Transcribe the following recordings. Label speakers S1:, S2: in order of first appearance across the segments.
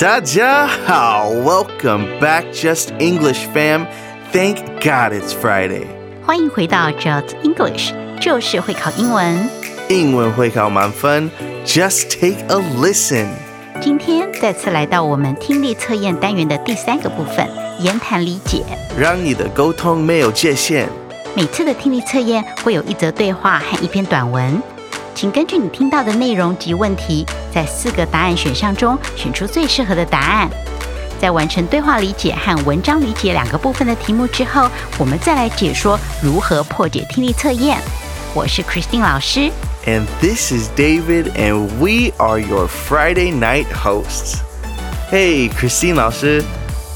S1: 大家好，Welcome back, Just English fam. Thank God it's Friday.
S2: 欢迎回到 Just English，就是会考英文。
S1: 英文会考满分，Just take a listen.
S2: 今天再次来到我们听力测验单元的第三个部分——言谈理解。
S1: 让你的沟通没有界限。
S2: 每次的听力测验会有一则对话和一篇短文。请根据你听到的内容及问题，在四个答案选项中选出最适合的答案。在完成对话理解和文章理解两个部分的题目之后，我们再来解说如何破解听力测验。我是 Christine 老师，
S1: and this is David, and we are your Friday night hosts. Hey, Christine 老师，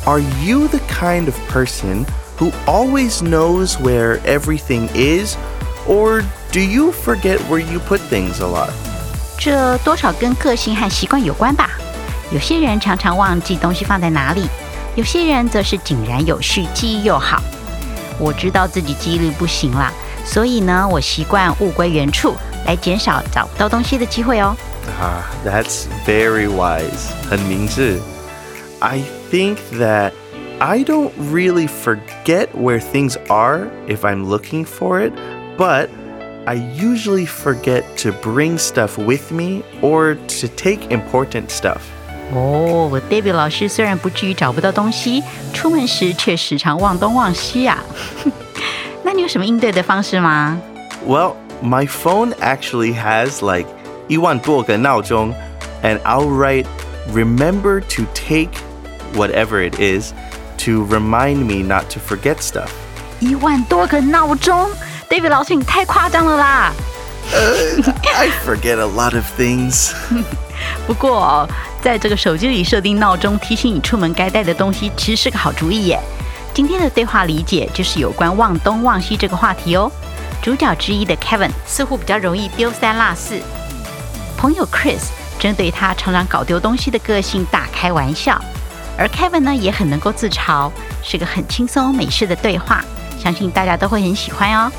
S1: Are you the kind of person who always knows where everything is, or do you forget where you put things a lot?
S2: 这多少跟个性和习惯有关吧。有些人常常忘记东西放在哪里，有些人则是井然有序，记忆又好。我知道自己记忆力不行啦，所以呢，我习惯物归原处，来减少找不到东西的机会哦。
S1: Ah, that's very wise. 很明智. I think that I don't really forget where things are if I'm looking for it, but I usually forget to bring stuff with me or to take important stuff.
S2: 哦，David 老师虽然不至于找不到东西，出门时却时常忘东忘西啊。那你有什么应对的方式吗？
S1: Well, my phone actually has like 一万多个闹钟, and I'll write remember to take whatever it is to remind me not to forget stuff.
S2: 一万多个闹钟。 David 老师，你太夸张了啦！
S1: I forget a lot of things
S2: 不过，在这个手机里设定闹钟，提醒你出门该带的东西，其实是个好主意耶。今天的对话理解就是有关忘东忘西这个话题哦。主角之一的 Kevin 似乎比较容易丢三落四，朋友 Chris 针对他常常搞丢东西的个性大开玩笑，而 Kevin 呢也很能够自嘲，是个很轻松美式的对话，相信大家都会很喜欢哦。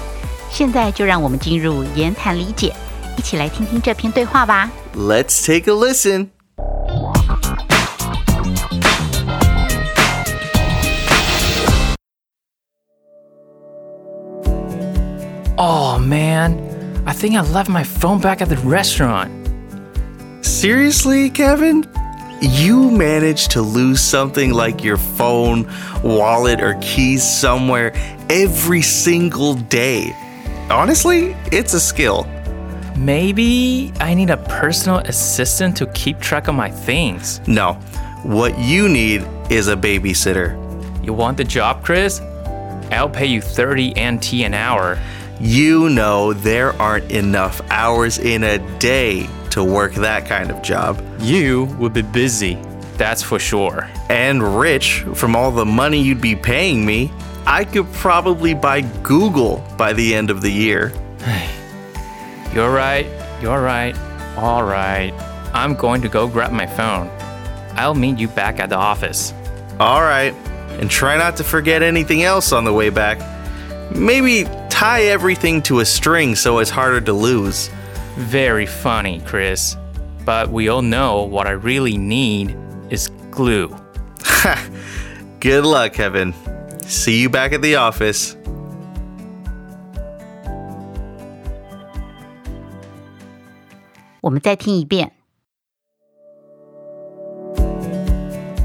S2: 现在就让我们进入言谈理解，一起来听听这篇对话吧。
S1: Let's take a listen.
S3: Oh man, I think I left my phone back at the restaurant.
S1: Seriously, Kevin? You managed to lose something like your phone, wallet, or keys somewhere every single day. Honestly, it's a skill.
S3: Maybe I need a personal assistant to keep track of my things.
S1: No, what you need is a babysitter.
S3: You want the job, Chris? I'll pay you 30 NT an hour.
S1: You know there aren't enough hours in a day to work that kind of job.
S3: You would be busy, that's for sure.
S1: And rich from all the money you'd be paying me. I could probably buy Google by the end of the year.
S3: You're right, you're right. All right. I'm going to go grab my phone. I'll meet you back at the office.
S1: All right. And try not to forget anything else on the way back. Maybe tie everything to a string so it's harder to lose.
S3: Very funny, Chris. But we all know what I really need is glue.
S1: Good luck, Kevin. See you back at the office.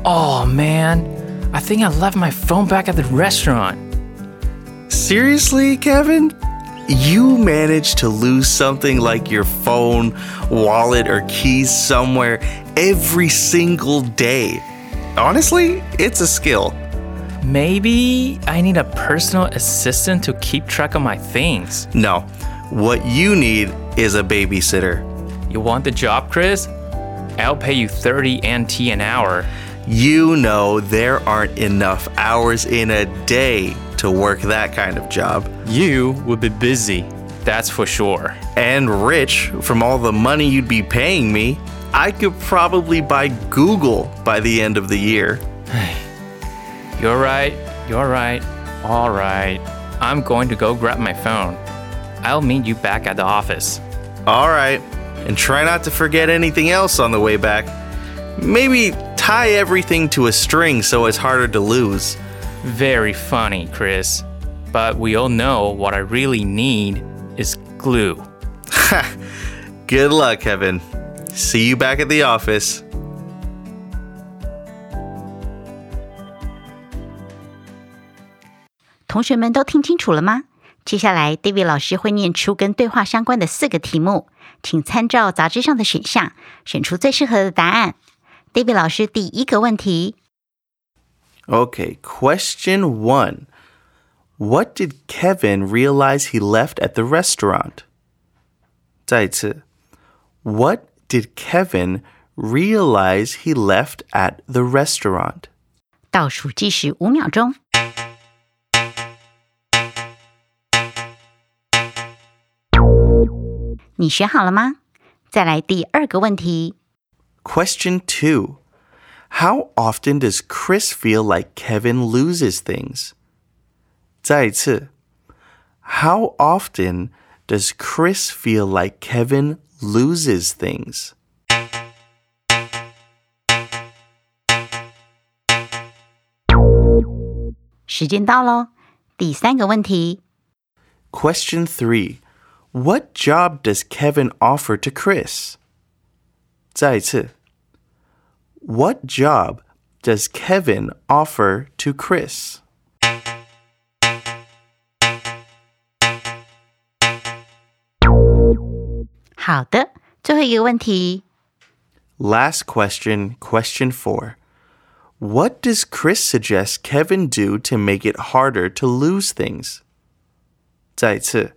S3: Oh man, I think I left my phone back at the restaurant.
S1: Seriously, Kevin? You managed to lose something like your phone, wallet, or keys somewhere every single day. Honestly, it's a skill.
S3: Maybe I need a personal assistant to keep track of my things.
S1: No, what you need is a babysitter.
S3: You want the job, Chris?
S4: I'll pay you 30 NT an hour.
S1: You know there aren't enough hours in a day to work that kind of job.
S4: You would be busy, that's for sure.
S1: And rich from all the money you'd be paying me. I could probably buy Google by the end of the year.
S4: You're right, you're right. All right. I'm going to go grab my phone. I'll meet you back at the office.
S1: All right. And try not to forget anything else on the way back. Maybe tie everything to a string so it's harder to lose.
S4: Very funny, Chris. But we all know what I really need is glue.
S1: Good luck, Kevin. See you back at the office.
S2: 同学们都听清楚了吗？接下来，David 老师会念出跟对话相关的四个题目，请参照杂志上的选项，选出最适合的答案。David 老师第一个问题
S1: Okay, question one. What did Kevin realize he left at the restaurant? 再一次 What did Kevin realize he left at the restaurant?
S2: 倒数计时五秒钟。 你选好了吗？再来第二个问题。
S1: Question two. How often does Chris feel like Kevin loses things? 再一次 How often does Chris feel like Kevin loses things?
S2: 时间到喽，第三个问题。
S1: Question three. What job does Kevin offer to Chris? 再一次 What job does Kevin offer to Chris?
S2: 好的，最后一个问题。
S1: Last question, question four. What does Chris suggest Kevin do to make it harder to lose things? 再一次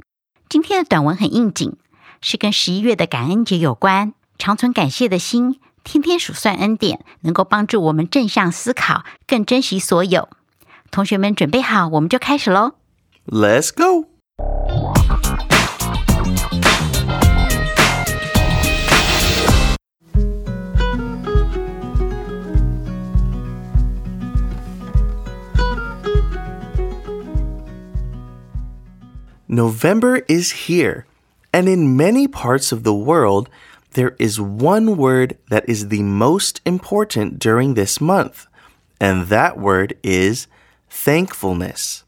S2: 今天的短文很应景，是跟十一月的感恩节有关。长存感谢的心，天天数算恩典，能够帮助我们正向思考，更珍惜所有。同学们准备好，我们就开始喽。
S1: Let's go! November is here, and in many parts of the world, there is one word that is the most important during this month, and that word is thankfulness.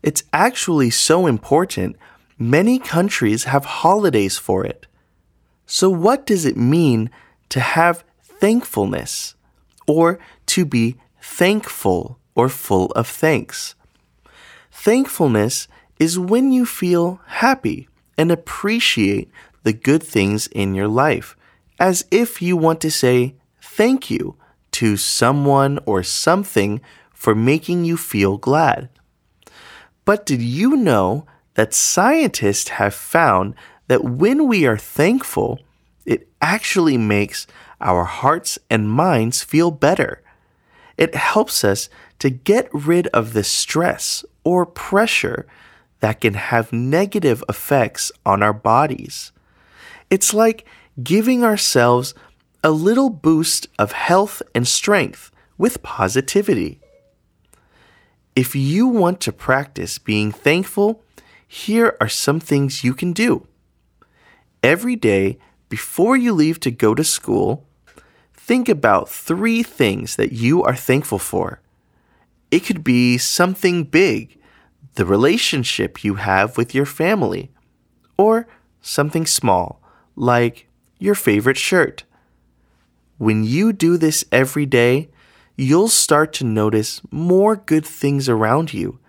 S1: It's actually so important, many countries have holidays for it. So, what does it mean to have thankfulness or to be thankful or full of thanks? Thankfulness is when you feel happy and appreciate the good things in your life, as if you want to say thank you to someone or something for making you feel glad. But did you know that scientists have found that when we are thankful, it actually makes our hearts and minds feel better? It helps us to get rid of the stress or pressure that can have negative effects on our bodies. It's like giving ourselves a little boost of health and strength with positivity. If you want to practice being thankful, here are some things you can do. Every day, before you leave to go to school, think about three things that you are thankful for. It could be something big, the relationship you have with your family, or something small, like your favorite shirt. When you do this every day, you'll start to notice more good things around you,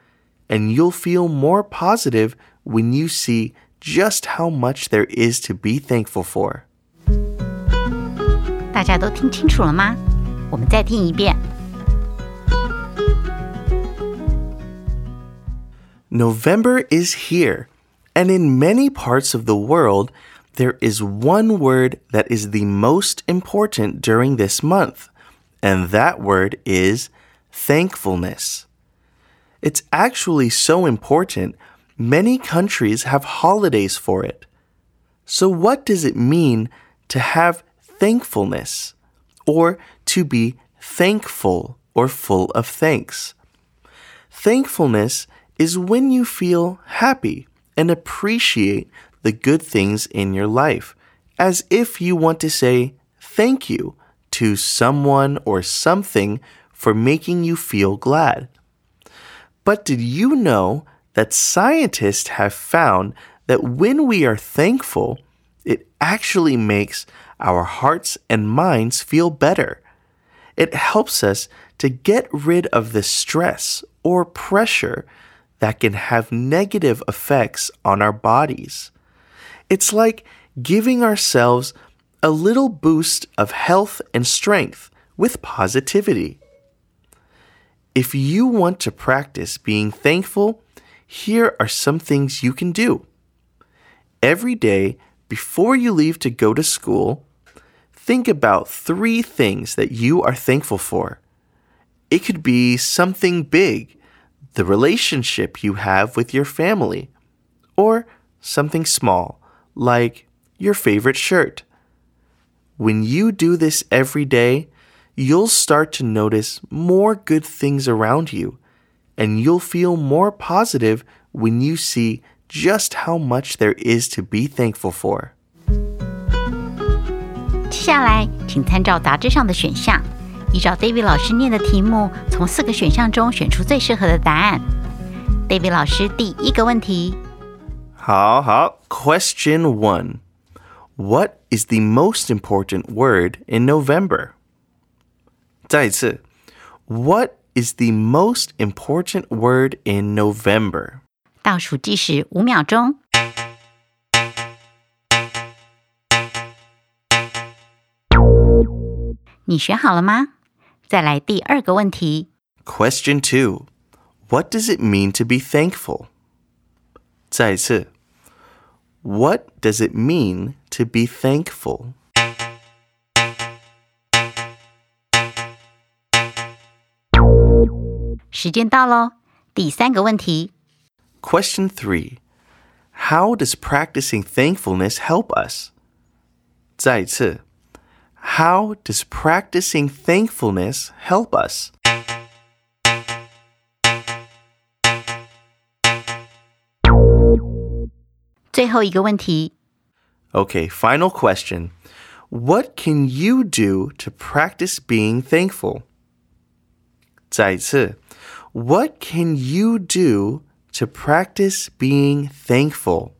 S1: and you'll feel more positive when you see just how much there is to be thankful for.
S2: 大家都听清楚了吗？我们再听一遍。
S1: November is here, and in many parts of the world, there is one word that is the most important during this month, and that word is thankfulness. It's actually so important, many countries have holidays for it. So, what does it mean to have thankfulness, or to be thankful or full of thanks? Thankfulness is when you feel happy and appreciate the good things in your life, as if you want to say thank you to someone or something for making you feel glad. But did you know that scientists have found that when we are thankful, it actually makes our hearts and minds feel better? It helps us to get rid of the stress or pressure that can have negative effects on our bodies. It's like giving ourselves a little boost of health and strength with positivity. If you want to practice being thankful, here are some things you can do. Every day, before you leave to go to school, think about three things that you are thankful for. It could be something big, the relationship you have with your family, or something small, like your favorite shirt. When you do this every day, you'll start to notice more good things around you, and you'll feel more positive when you see just how much there is to be thankful for.
S2: 接下来，请参照杂志上的选项， 依照 David 老师念的题目，从四个选项中选出最适合的答案。David 老师第一个问题，
S1: 好好 Question 1 What is the most important word in November? 再一次 What is the most important word in November?
S2: 倒数计时五秒钟。你选好了吗？ 再来第二个问题，
S1: Question 2 What does it mean to be thankful? 再一次 What does it mean to be thankful?
S2: 时间到喽。第三个问题，
S1: Question 3 How does practicing thankfulness help us? 再一次 How does practicing thankfulness help us?
S2: 最后一个问题，
S1: Okay, final question. What can you do to practice being thankful? 再一次 What can you do to practice being thankful?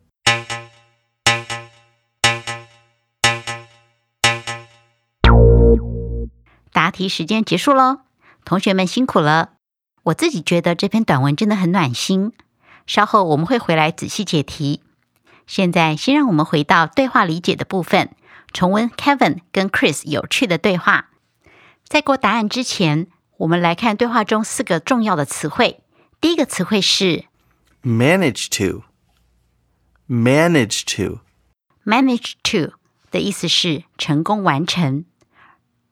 S2: 题时间结束喽，同学们辛苦了。我自己觉得这篇短文真的很暖心。稍后我们会回来仔细解题。现在先让我们回到对话理解的部分，重温 Kevin 跟 Chris 有趣的对话。在过答案之前，我们来看对话中四个重要的词汇。第一个词汇是
S1: Manage to. Manage to.
S2: manage to 的意思是成功完成。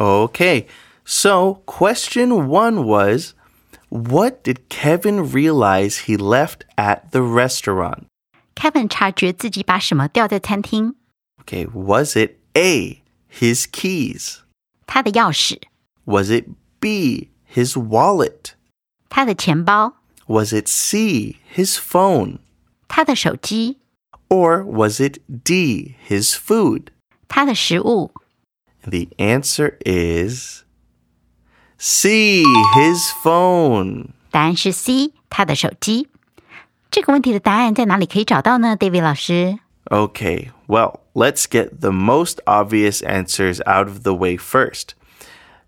S1: Okay, so question one was What did Kevin realize he left at the restaurant?
S2: Kevin 察觉自己把什么掉在餐厅。
S1: Okay, was it A, his keys?
S2: 他的钥匙、
S1: Was it B, his wallet?
S2: 他的钱包、
S1: Was it C, his phone?
S2: 他的手机、
S1: Or was it D, his food?
S2: 他的食物。
S1: The answer is C, his phone.
S2: 答案是 C，他的手机。这个问题的答案在哪里可以找到呢，David 老师？
S1: Okay, well, let's get the most obvious answers out of the way first.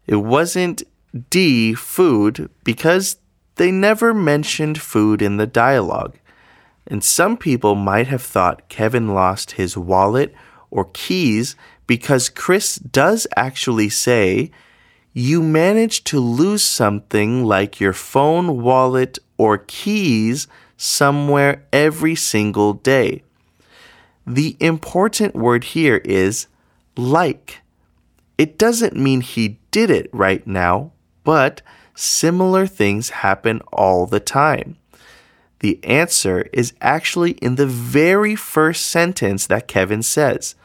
S1: It wasn't D, food, because they never mentioned food in the dialogue. And some people might have thought Kevin lost his wallet or keys because Chris does actually say, You managed to lose something like your phone, wallet, or keys somewhere every single day. The important word here is like. It doesn't mean he did it right now, but similar things happen all the time. The answer is actually in the very first sentence that Kevin says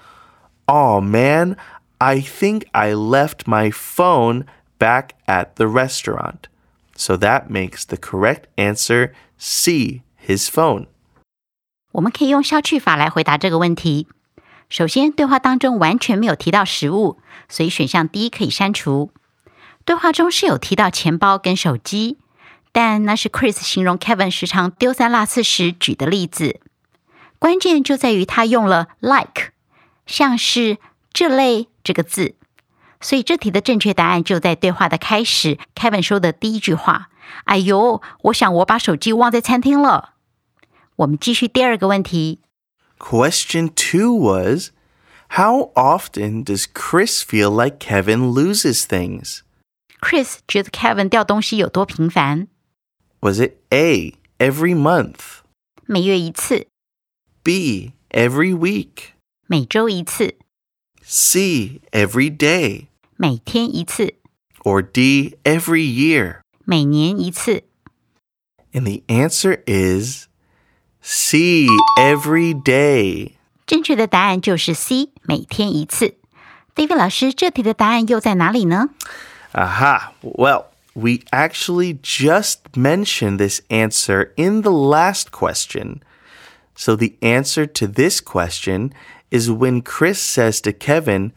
S1: Oh man, I think I left my phone back at the restaurant. So that makes the correct answer C, his phone.
S2: 我们可以用消去法来回答这个问题。首先，对话当中完全没有提到食物，所以选项 D 可以删除。对话中是有提到钱包跟手机，但那是 Chris 形容 Kevin 时常丢三落四时举的例子。关键就在于他用了 like， 像是这类这个字，所以这题的正确答案就在对话的开始，Kevin 说的第一句话：“哎呦，我想我把手机忘在餐厅了。”我们继续第二个问题。
S1: Question two was How often does Chris feel like Kevin loses things?
S2: Chris 觉得 Kevin 掉东西有多频繁
S1: ？Was it A, every month?
S2: 每月一次
S1: ，B, every week?
S2: 每周一次，
S1: C, every day?
S2: 每天一次，
S1: Or D, every year?
S2: 每年一次。
S1: And the answer is C, every day.
S2: 正确的答案就是 C，每天一次。David 老师，这题的答案又在哪里呢？
S1: Aha. Well, we actually just mentioned this answer in the last question. So the answer to this question is when Chris says to Kevin,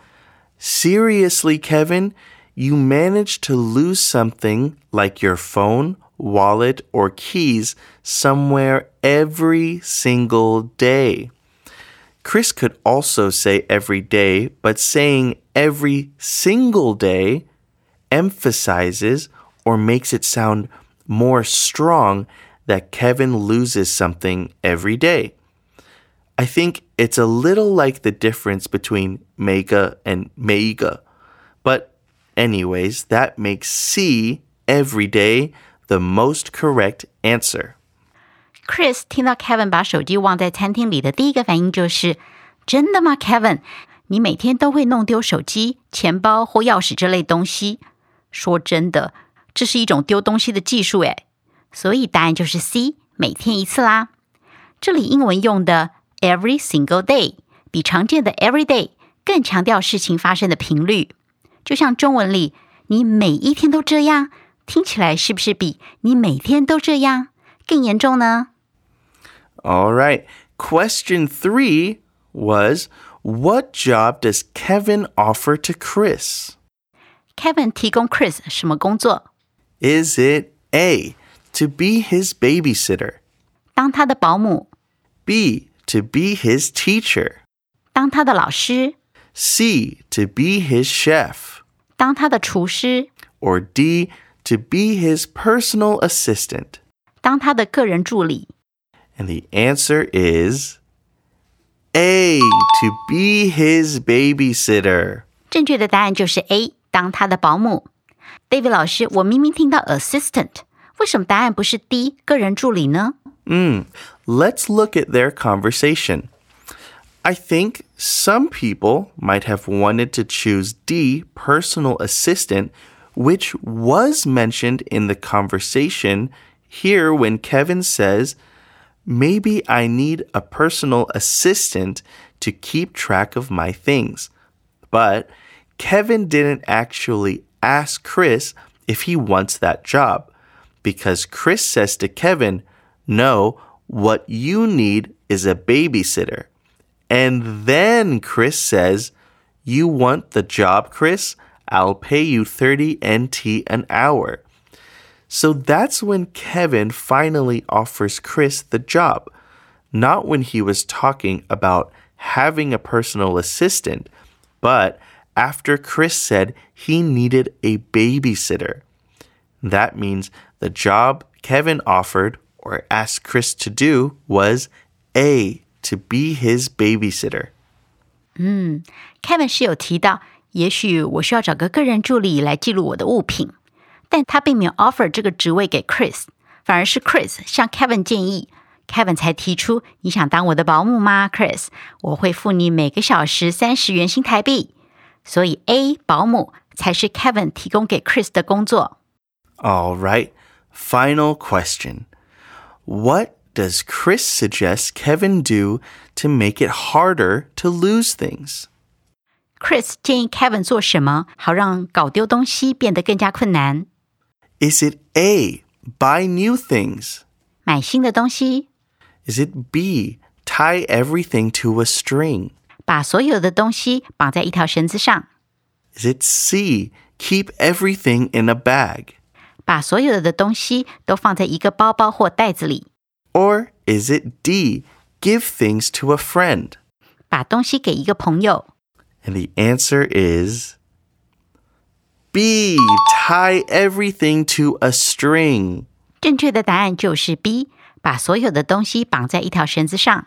S1: Seriously, Kevin, you managed to lose something like your phone, wallet, or keys somewhere every single day. Chris could also say every day, but saying every single day emphasizes or makes it sound more strong that Kevin loses something every day. I think it's a little like the difference between mega and mega. But, anyways, that makes C every day the most correct answer.
S2: Chris 听到 Kevin 把手机忘在餐厅里的第一个反应就是：“真的吗，Kevin？你每天都会弄丢手机、钱包或钥匙这类东西？说真的，这是一种丢东西的技术诶。所以答案就是 C，每天一次啦。这里英文用的 every single day 比常见的 every day 更强调事情发生的频率，就像中文里“你每一天都这样”，听起来是不是比“你每天都这样”更严重呢？
S1: All right. Question three was What job does Kevin offer to Chris?
S2: Kevin 提供 Chris 什么工作？
S1: Is it A, to be his babysitter?
S2: 当他的保姆，
S1: B, to be his teacher?
S2: 当他的老师，
S1: C, to be his chef?
S2: 当他的厨师，
S1: Or D, to be his personal assistant?
S2: 当他的个人助理。
S1: And the answer is A, to be his babysitter.
S2: 正确的答案就是 A，当他的保姆。David 老师，我明明听到 assistant，为什么答案不是 D 个人助理呢？
S1: Mm, let's look at their conversation. I think some people might have wanted to choose D, personal assistant, which was mentioned in the conversation here when Kevin says, Maybe I need a personal assistant to keep track of my things. But Kevin didn't actually ask Chris if he wants that job because Chris says to Kevin, No, what you need is a babysitter. And then Chris says, You want the job, Chris? I'll pay you 30 NT an hour. So that's when Kevin finally offers Chris the job, not when he was talking about having a personal assistant, but after Chris said he needed a babysitter. That means the job Kevin offered or asked Chris to do was A, to be his babysitter.
S2: Kevin 是有提到，也许我需要找个个人助理来记录我的物品，但他并没有 offer 这个职位给 Chris，反而是 Chris 向 Kevin 建议，Kevin 才提出你想当我的保姆吗？Chris，我会付你每个小时三十元新台币。所以 A 保姆才是 Kevin 提供给 Chris 的工作。
S1: All right, final question. What does Chris suggest Kevin do to make it harder to lose things?
S2: Chris 建议 Kevin 做什么，好让搞丢东西变得更加困难？
S1: Is it A, buy new things?
S2: 买新的东西，
S1: Is it B, tie everything to a string?
S2: 把所有的东西绑在一条绳子上，
S1: Is it C, keep everything in a bag?
S2: 把所有的东西都放在一个包包或袋子里，
S1: Or is it D, give things to a friend?
S2: 把东西给一个朋友。
S1: And the answer is B, tie everything to a string.
S2: 正确的答案就是 B，把所有的东西绑在一条绳子上。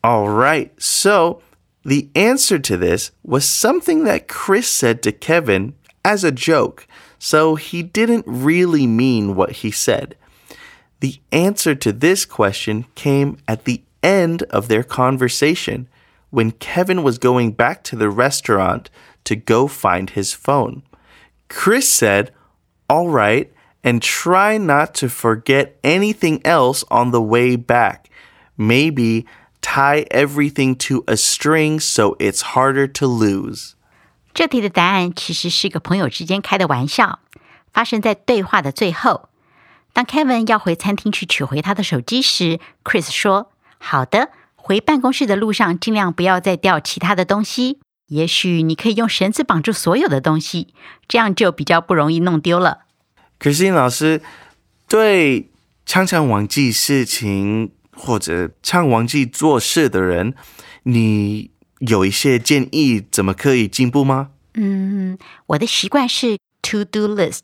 S1: All right, so the answer to this was something that Chris said to Kevin as a joke, so he didn't really mean what he said. The answer to this question came at the end of their conversation when Kevin was going back to the restaurant to go find his phone. Chris said, All right, and try not to forget anything else on the way back. Maybe tie everything to a string so it's harder to lose.
S2: 这题的答案其实是个朋友之间开的玩笑，发生在对话的最后。当 Kevin 要回餐厅去取回他的手机时，Chris 说：“好的，回办公室的路上尽量不要再掉其他的东西。也许你可以用绳子绑住所有的东西，这样就比较不容易弄丢了。
S1: Christine 老师对常常忘记事情或者常忘记做事的人，你有一些建议怎么可以进步吗？
S2: 嗯我的习惯是 to do list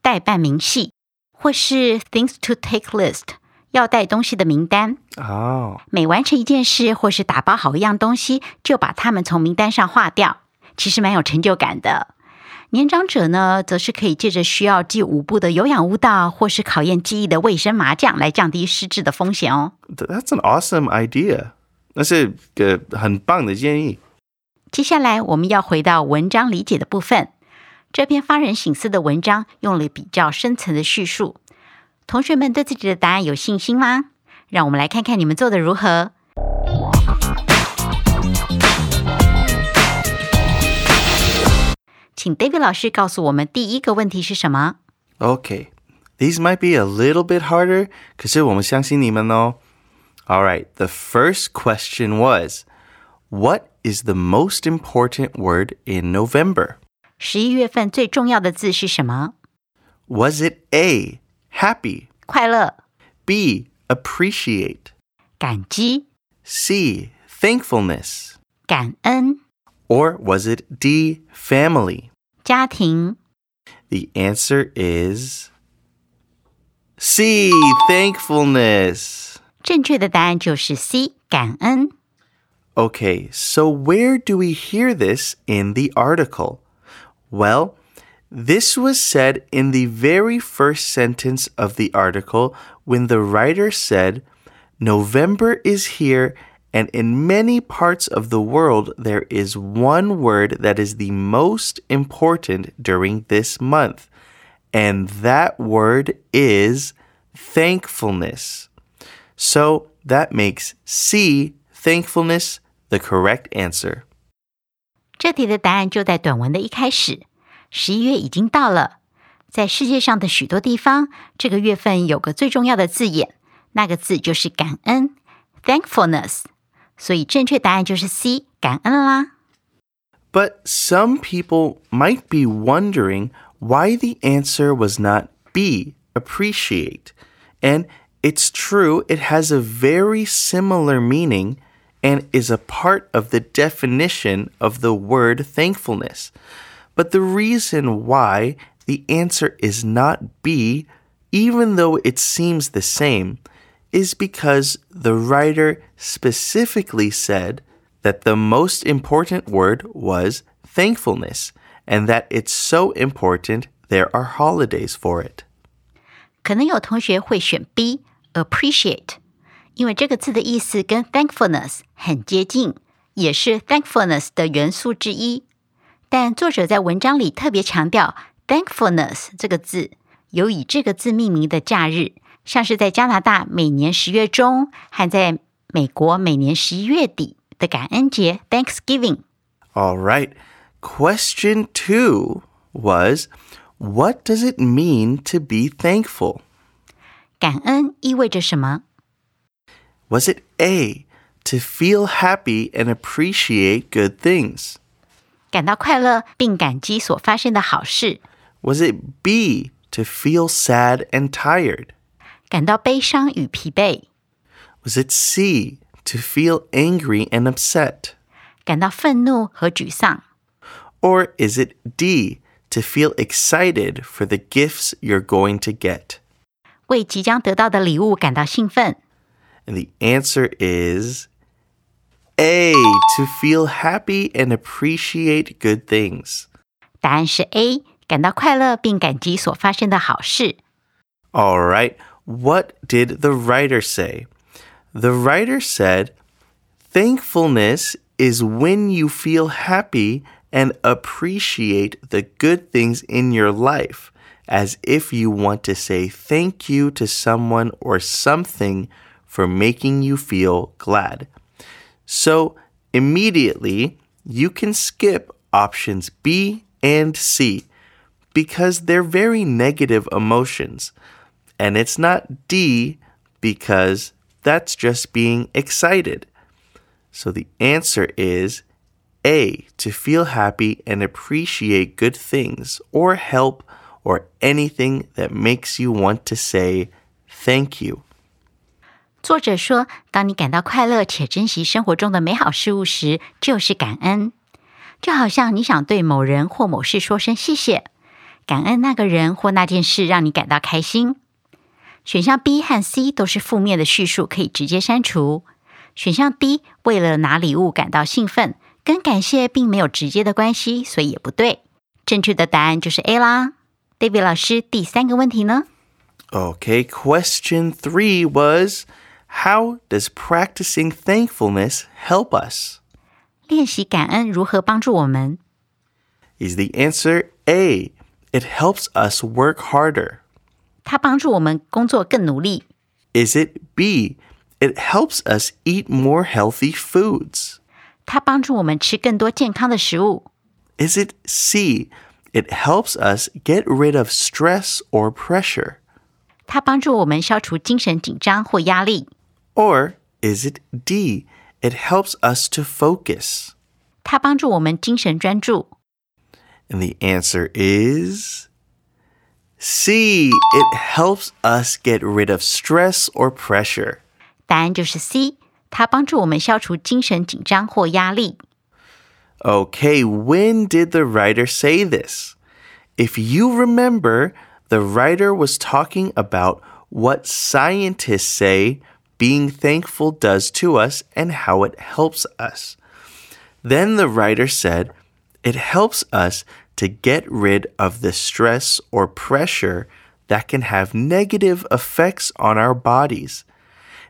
S2: 代办明细，或是 things to take list 要带东西的名单。
S1: 哦，
S2: 每完成一件事或是打包好一样东西，就把它们从名单上划掉，其实蛮有成就感的。年长者呢，则是可以借着需要记舞步的有氧舞蹈，或是考验记忆的卫生麻将，来降低失智的风险哦。
S1: That's an awesome idea. 那是个很棒的建议。
S2: 接下来我们要回到文章理解的部分。这篇发人省思的文章用了比较深层的叙述，同学们对自己的答案有信心吗？让我们来看看你们做的如何。请 David 老师告诉我们第一个问题是什么
S1: ？Okay, these might be a little bit harder, 可是我们相信你们哦。All right, the first question was, what is the most important word in November?
S2: 十一月份最重要的字是什么？
S1: Was it A, happy,
S2: 快乐、
S1: B, appreciate,
S2: 感激、
S1: C, thankfulness,
S2: 感恩、
S1: or was it D, family?
S2: 家庭。
S1: The answer is C, thankfulness.
S2: 正确的答案就是 C，感恩。
S1: Okay, so where do we hear this in the article? Well, this was said in the very first sentence of the article when the writer said, November is here, and in many parts of the world, there is one word that is the most important during this month, and that word is thankfulness. So that makes C, thankfulness, the the correct answer.
S2: 这题的答案就在短文的一开始。十一月已经到了，在世界上的许多地方，这个月份有个最重要的字眼，那个字就是感恩 （thankfulness）。所以正确答案就是 C，感恩啦。
S1: But some people might be wondering why the answer was not B, appreciate. And it's true, it has a very similar meaning and is a part of the definition of the word thankfulness. But the reason why the answer is not B, even though it seems the same, is because the writer specifically said that the most important word was thankfulness, and that it's so important there are holidays for it.
S2: 可能有同学会选 Appreciate，因为这个字的意思跟 thankfulness 很接近，也是 thankfulness 的元素之一。但作者在文章里特别强调 thankfulness 这个字有以这个字命名的假日，像是在加拿大每年十月中，和在美国每年十一月底的感恩节 Thanksgiving。
S1: All right. Question two was What does it mean to be thankful?
S2: 感恩意味着什么？
S1: Was it A, to feel happy and appreciate good things?
S2: 感到快乐并感激所发生的好事，
S1: Was it B, to feel sad and tired?
S2: 感到悲伤与疲惫，
S1: Was it C, to feel angry and upset?
S2: 感到愤怒和沮丧，
S1: Or is it D, to feel excited for the gifts you're going to get?
S2: 为即将得到的礼物感到兴奋。
S1: And the answer is A, to feel happy and appreciate good things.
S2: 答案是 A，感到快乐并感激所发生的好事。
S1: All right, what did the writer say? The writer said, Thankfulness is when you feel happy and appreciate the good things in your life, as if you want to say thank you to someone or something for making you feel glad. So immediately, you can skip options B and C because they're very negative emotions. And it's not D because that's just being excited. So the answer is A, to feel happy and appreciate good things or help or anything that makes you want to say thank you.
S2: 作者说，当你感到快乐且珍惜生活中的美好事物时，就是感恩。就好像你想对某人或某事说声谢谢，感恩那个人或那件事让你感到开心。选项 B 和 C 都是负面的叙述，可以直接删除。选项 D 为了拿礼物感到兴奋，跟感谢并没有直接的关系，所以也不对。正确的答案就是 A 啦。David 老师，第三个问题呢？
S1: Okay, question three was How does practicing thankfulness help us?
S2: 练习感恩如何帮助我们？
S1: Is the answer A? It helps us work harder.
S2: 它帮助我们工作更努力。
S1: Is it B? It helps us eat more healthy foods.
S2: 它帮助我们吃更多健康的食物。
S1: Is it C? It helps us get rid of stress or pressure.
S2: 它帮助我们消除精神紧张或压力。
S1: Or is it D? It helps us to focus.
S2: 它帮助我们精神专注。
S1: And the answer is C. It helps us get rid of stress or pressure.
S2: 答案就是 C，它帮助我们消除精神紧张或压力。
S1: Okay, when did the writer say this? If you remember, the writer was talking about what scientists say being thankful does to us and how it helps us. Then the writer said, it helps us to get rid of the stress or pressure that can have negative effects on our bodies.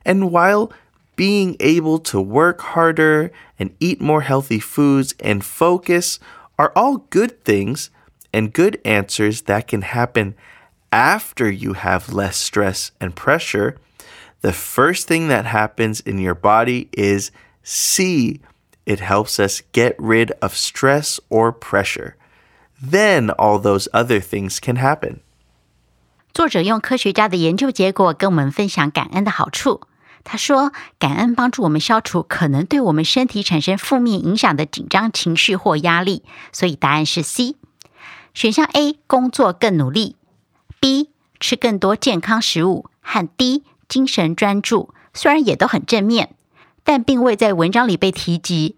S1: And while being able to work harder and eat more healthy foods and focus are all good things and good answers that can happen after you have less stress and pressure, the first thing that happens in your body is C. it helps us get rid of stress or pressure. Then all those other things can happen.
S2: 作者用科学家的研究结果跟我们分享感恩的好处。 他说，感恩帮助我们消除可能对我们身体产生负面影响的紧张情绪或压力。所以答案是 C。选项 A 工作更努力，B 吃更多健康食物，和 D 精神专注。虽然也都很正面，但并未在文章里被提及。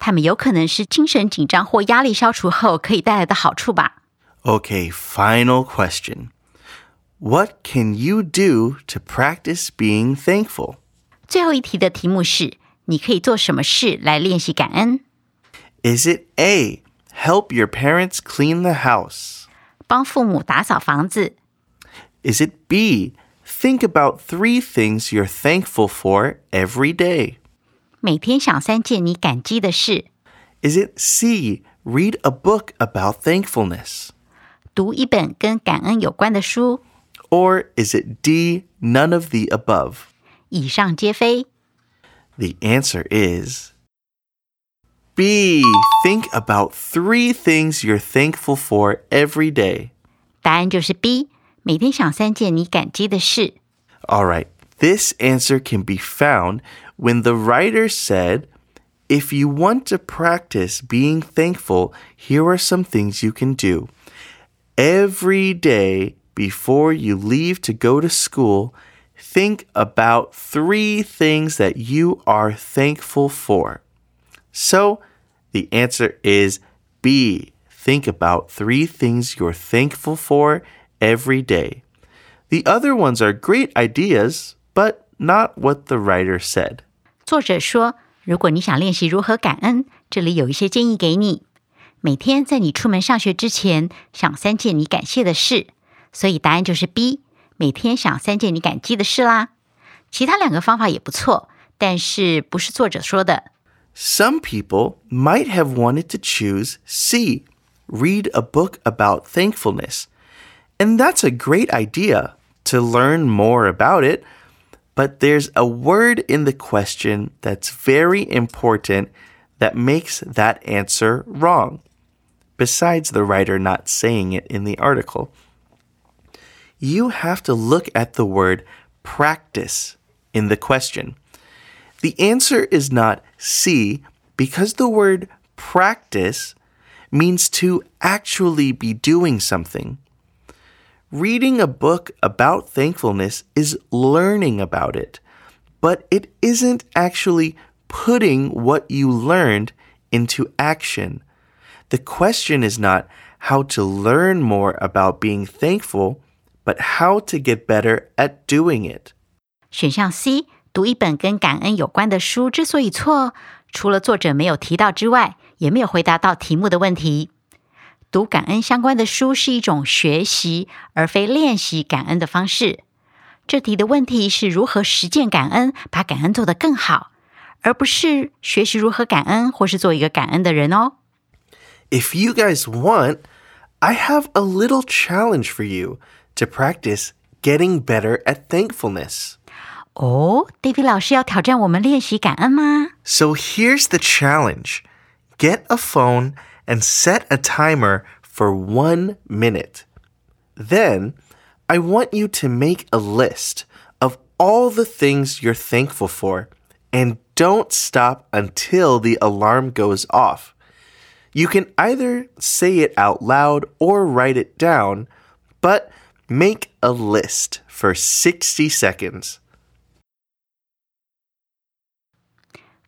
S2: 他们有可能是精神紧张或压力消除后可以带来的好处吧。
S1: OK，final question. What can you do to practice being thankful?
S2: 最后一题的题目是：你可以做什么事来练习感恩？
S1: Is it A, help your parents clean the house?
S2: 帮父母打扫房子。
S1: Is it B, think about three things you're thankful for every day?
S2: 每天想三件你感激的事，
S1: Is it C, read a book about thankfulness?
S2: 读一本跟感恩有关的书。
S1: Or is it D, none of the above?
S2: 以上皆非。
S1: The answer is B, think about three things you're thankful for every day.
S2: 答案就是 B，每天想三件你感激的事。
S1: All right, this answer can be found when the writer said, If you want to practice being thankful, here are some things you can do. Every day before you leave to go to school, think about three things that you are thankful for. So the answer is B. Think about three things you're thankful for every day. The other ones are great ideas, but not what the writer said.
S2: 作者说，如果你想练习如何感恩，这里有一些建议给你。每天在你出门上学之前，想三件你感谢的事。 所以答案就是 B，每天想三件你感激的事啦。其他两个方法也不错，但是不是作者说的。
S1: Some people might have wanted to choose C, read a book about thankfulness. And that's a great idea to learn more about it. But there's a word in the question that's very important that makes that answer wrong, besides the writer not saying it in the article. You have to look at the word practice in the question. The answer is not C because the word practice means to actually be doing something. Reading a book about thankfulness is learning about it, but it isn't actually putting what you learned into action. The question is not how to learn more about being thankful, but how to get better at doing it.
S2: 选项 C，读一本跟感恩有关的书之所以错，除了作者没有提到之外，也没有回答到题目的问题。读感恩相关的书是一种学习，而非练习感恩的方式。这题的问题是如何实践感恩，把感恩做得更好，而不是学习如何感恩或是做一个感恩的人哦。
S1: If you guys want, I have a little challenge for you to practice getting better at thankfulness.
S2: 哦，David 老师要挑战我们练习感恩吗？
S1: So here's the challenge get a phone and set a timer for one minute. Then, I want you to make a list of all the things you're thankful for and don't stop until the alarm goes off. You can either say it out loud or write it down, but make a list for 60 seconds.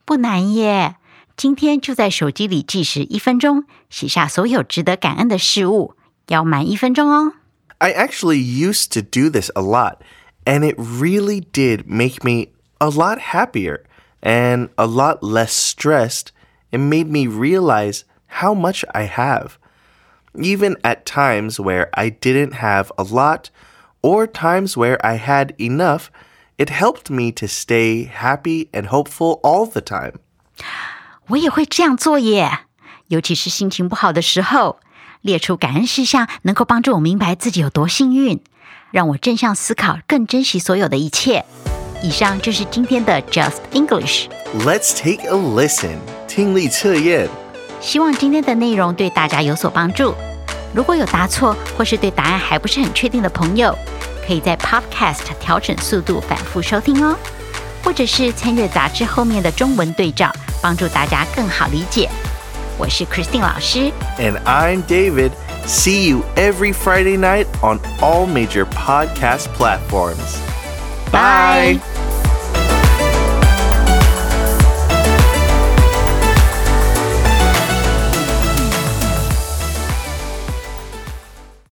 S2: 不难耶，今天就在手机里计时一分钟，写下所有值得感恩的事物，要满一分钟哦。
S1: I actually used to do this a lot, and it really did make me a lot happier and a lot less stressed and made me realize how much I have. Even at times where I didn't have a lot or times where I had enough, it helped me to stay happy and hopeful all the time.
S2: 我也会这样做耶，尤其是心情不好的时候，列出感恩事项，能够帮助我明白自己有多幸运，让我正向思考，更珍惜所有的一切。 以上就是今天的 Just English。
S1: Let's take a listen. 听力测验。
S2: 希望今天的内容对大家有所帮助。如果有答错或是对答案还不是很确定的朋友，可以在 Podcast 调整速度，反复收听哦，或者是参阅杂志后面的中文对照，帮助大家更好理解。我是 Christine 老师，
S1: And I'm David. See you every Friday night on all major podcast platforms.
S2: Bye.